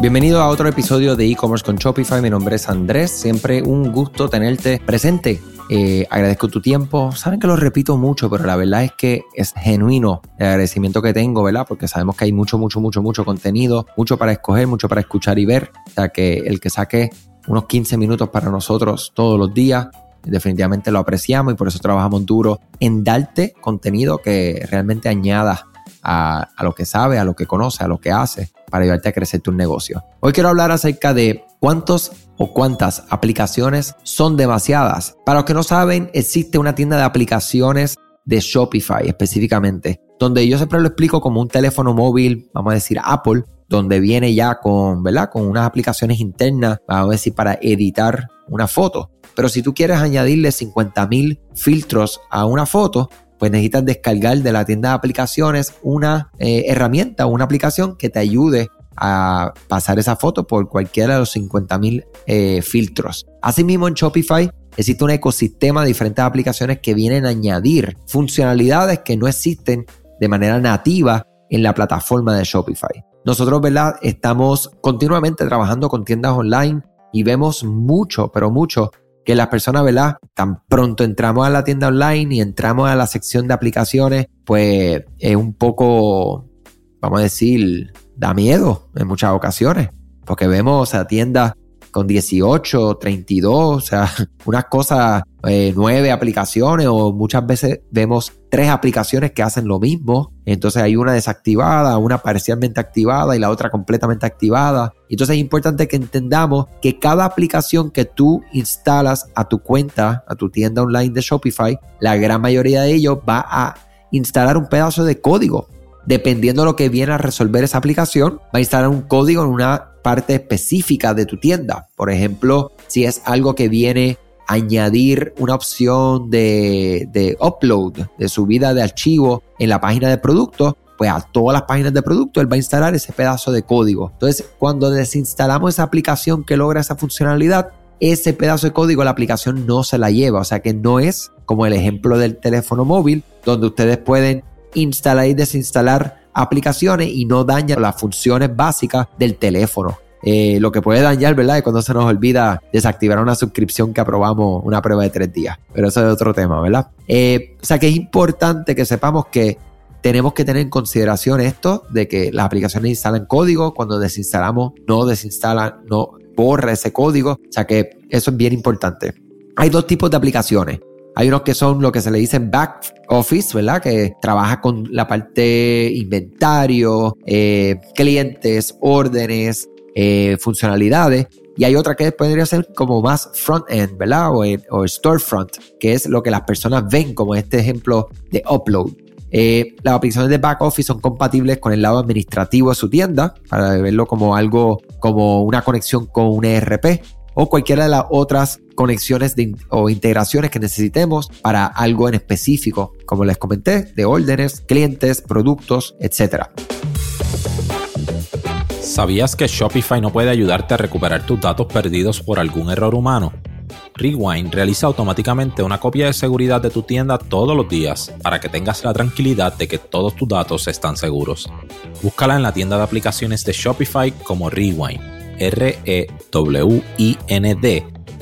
Bienvenido a otro episodio de e-commerce con Shopify. Mi nombre es Andrés. Siempre un gusto tenerte presente. Eh, agradezco tu tiempo. Saben que lo repito mucho, pero la verdad es que es genuino el agradecimiento que tengo, ¿verdad? Porque sabemos que hay mucho, mucho, mucho, mucho contenido, mucho para escoger, mucho para escuchar y ver. O sea que el que saque unos 15 minutos para nosotros todos los días, definitivamente lo apreciamos y por eso trabajamos duro en darte contenido que realmente añada a, lo que sabe, a lo que conoce, a lo que hace para ayudarte a crecer tu negocio. Hoy quiero hablar acerca de cuántos o cuántas aplicaciones son demasiadas. Para los que no saben, existe una tienda de aplicaciones de Shopify específicamente, donde yo siempre lo explico como un teléfono móvil, vamos a decir Apple, donde viene ya con, ¿verdad? Con unas aplicaciones internas, vamos a decir, para editar una foto. Pero si tú quieres añadirle 50.000 filtros a una foto, pues necesitas descargar de la tienda de aplicaciones una eh, herramienta, una aplicación que te ayude a pasar esa foto por cualquiera de los 50.000 eh, filtros. Asimismo, en Shopify existe un ecosistema de diferentes aplicaciones que vienen a añadir funcionalidades que no existen de manera nativa en la plataforma de Shopify. Nosotros, ¿verdad? Estamos continuamente trabajando con tiendas online y vemos mucho, pero mucho que las personas, ¿verdad? Tan pronto entramos a la tienda online y entramos a la sección de aplicaciones, pues es un poco, vamos a decir, da miedo en muchas ocasiones, porque vemos a tiendas con 18, 32, o sea, unas cosas, eh, nueve aplicaciones o muchas veces vemos tres aplicaciones que hacen lo mismo. Entonces hay una desactivada, una parcialmente activada y la otra completamente activada. Entonces es importante que entendamos que cada aplicación que tú instalas a tu cuenta, a tu tienda online de Shopify, la gran mayoría de ellos va a instalar un pedazo de código. Dependiendo de lo que viene a resolver esa aplicación, va a instalar un código en una parte específica de tu tienda. Por ejemplo, si es algo que viene a añadir una opción de, upload, de subida de archivo en la página de producto, pues a todas las páginas de producto él va a instalar ese pedazo de código. Entonces, cuando desinstalamos esa aplicación que logra esa funcionalidad, ese pedazo de código la aplicación no se la lleva. O sea que no es como el ejemplo del teléfono móvil, donde ustedes pueden instalar y desinstalar aplicaciones y no daña las funciones básicas del teléfono. Eh, lo que puede dañar, ¿verdad? Es cuando se nos olvida desactivar una suscripción que aprobamos una prueba de tres días. Pero eso es otro tema, ¿verdad? Eh, o sea que es importante que sepamos que tenemos que tener en consideración esto de que las aplicaciones instalan código, cuando desinstalamos no desinstalan, no borra ese código. O sea que eso es bien importante. Hay dos tipos de aplicaciones. Hay unos que son lo que se le dice back office, ¿verdad? Que trabaja con la parte inventario, eh, clientes, órdenes, eh, funcionalidades. Y hay otra que podría ser como más front-end, ¿verdad? O, o, storefront, que es lo que las personas ven como este ejemplo de upload. Eh, las aplicaciones de back office son compatibles con el lado administrativo de su tienda, para verlo como algo, como una conexión con un ERP o cualquiera de las otras conexiones o integraciones que necesitemos para algo en específico, como les comenté, de órdenes, clientes, productos, etc. ¿Sabías que Shopify no puede ayudarte a recuperar tus datos perdidos por algún error humano? Rewind realiza automáticamente una copia de seguridad de tu tienda todos los días para que tengas la tranquilidad de que todos tus datos están seguros. Búscala en la tienda de aplicaciones de Shopify como Rewind R-E-W-I-N-D.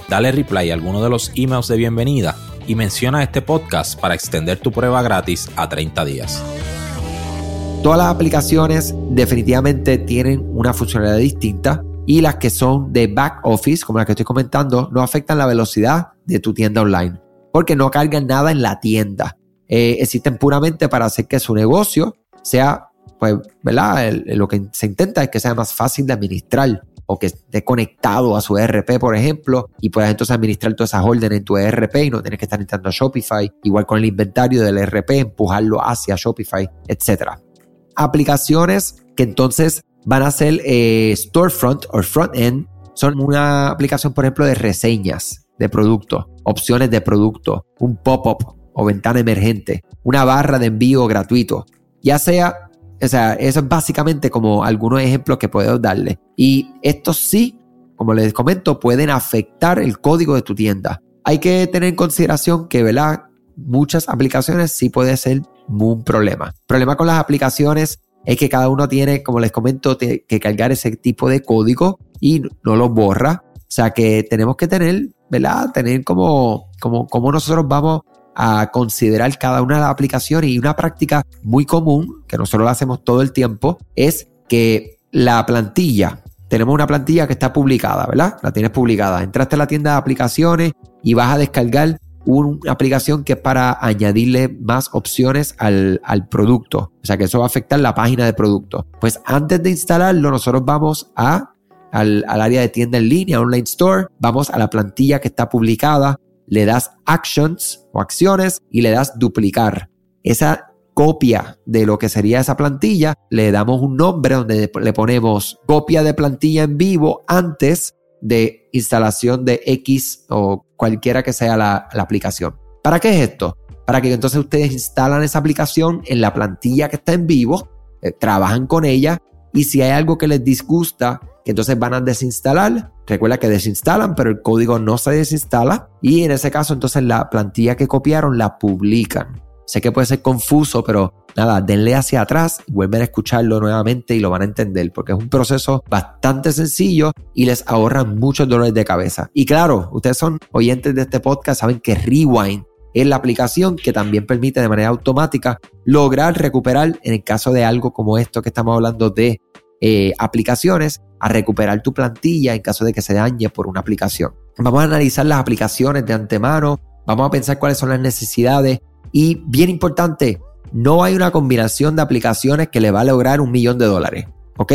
Dale reply a alguno de los emails de bienvenida y menciona este podcast para extender tu prueba gratis a 30 días. Todas las aplicaciones definitivamente tienen una funcionalidad distinta y las que son de back office, como las que estoy comentando, no afectan la velocidad de tu tienda online porque no cargan nada en la tienda. Eh, existen puramente para hacer que su negocio sea, pues, ¿verdad? lo que se intenta es que sea más fácil de administrar o que esté conectado a su ERP, por ejemplo, y puedas entonces administrar todas esas órdenes en tu ERP y no tienes que estar entrando a Shopify, igual con el inventario del ERP, empujarlo hacia Shopify, etc. Aplicaciones que entonces van a ser eh, storefront o front-end, son una aplicación, por ejemplo, de reseñas de producto, opciones de producto, un pop-up o ventana emergente, una barra de envío gratuito, ya sea o sea, eso es básicamente como algunos ejemplos que puedo darle. Y estos sí, como les comento, pueden afectar el código de tu tienda. Hay que tener en consideración que, ¿verdad? Muchas aplicaciones sí puede ser un problema. problema con las aplicaciones es que cada uno tiene, como les comento, que cargar ese tipo de código y no lo borra. O sea que tenemos que tener, ¿verdad? Tener como, como, nosotros vamos a considerar cada una de las aplicaciones y una práctica muy común, que nosotros lo hacemos todo el tiempo, es que la plantilla, tenemos una plantilla que está publicada, ¿verdad? La tienes publicada. Entraste a la tienda de aplicaciones y vas a descargar una aplicación que es para añadirle más opciones al, producto. O sea que eso va a afectar la página de producto. Pues antes de instalarlo, nosotros vamos a, al, al área de tienda en línea, online store, vamos a la plantilla que está publicada, le das actions o acciones y le das duplicar. Esa copia de lo que sería esa plantilla, le damos un nombre donde le ponemos copia de plantilla en vivo antes de instalación de X o cualquiera que sea la, aplicación. ¿Para qué es esto? Para que entonces ustedes instalan esa aplicación en la plantilla que está en vivo, eh, trabajan con ella y si hay algo que les disgusta, que entonces van a desinstalar, recuerda que desinstalan, pero el código no se desinstala y en ese caso entonces la plantilla que copiaron la publican. Sé que puede ser confuso, pero nada, denle hacia atrás y vuelven a escucharlo nuevamente y lo van a entender, porque es un proceso bastante sencillo y les ahorra muchos dolores de cabeza. Y claro, ustedes son oyentes de este podcast, saben que Rewind es la aplicación que también permite de manera automática lograr recuperar, en el caso de algo como esto que estamos hablando de eh, aplicaciones, a recuperar tu plantilla en caso de que se dañe por una aplicación. Vamos a analizar las aplicaciones de antemano, vamos a pensar cuáles son las necesidades y bien importante, no hay una combinación de aplicaciones que le va a lograr un millón de dólares. ¿Ok?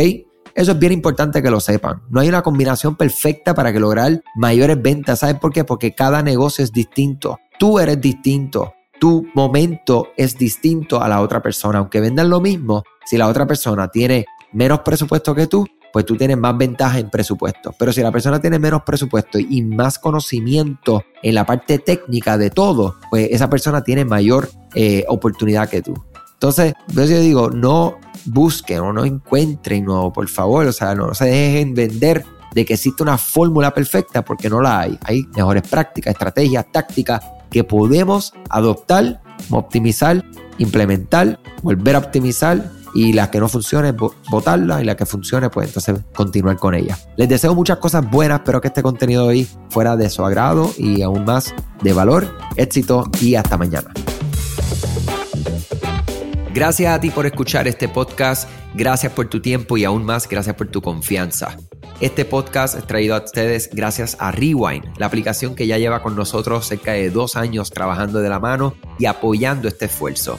Eso es bien importante que lo sepan. No hay una combinación perfecta para lograr mayores ventas. ¿Sabes por qué? Porque cada negocio es distinto. Tú eres distinto. Tu momento es distinto a la otra persona. Aunque vendan lo mismo, si la otra persona tiene menos presupuesto que tú, pues tú tienes más ventaja en presupuesto. Pero si la persona tiene menos presupuesto y más conocimiento en la parte técnica de todo, pues esa persona tiene mayor eh, oportunidad que tú. Entonces, yo digo, no busquen o no encuentren, no, por favor, o sea, no se dejen vender de que existe una fórmula perfecta porque no la hay. Hay mejores prácticas, estrategias, tácticas que podemos adoptar, optimizar, implementar, volver a optimizar y las que no funcionen, botarlas y las que funcione, pues entonces continuar con ellas. Les deseo muchas cosas buenas, espero que este contenido de hoy fuera de su agrado y aún más de valor, éxito y hasta mañana. Gracias a ti por escuchar este podcast, gracias por tu tiempo y aún más gracias por tu confianza. Este podcast es traído a ustedes gracias a Rewind, la aplicación que ya lleva con nosotros cerca de dos años trabajando de la mano y apoyando este esfuerzo.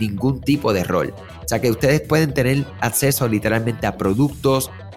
ningún tipo de rol. O sea que ustedes pueden tener acceso literalmente a productos,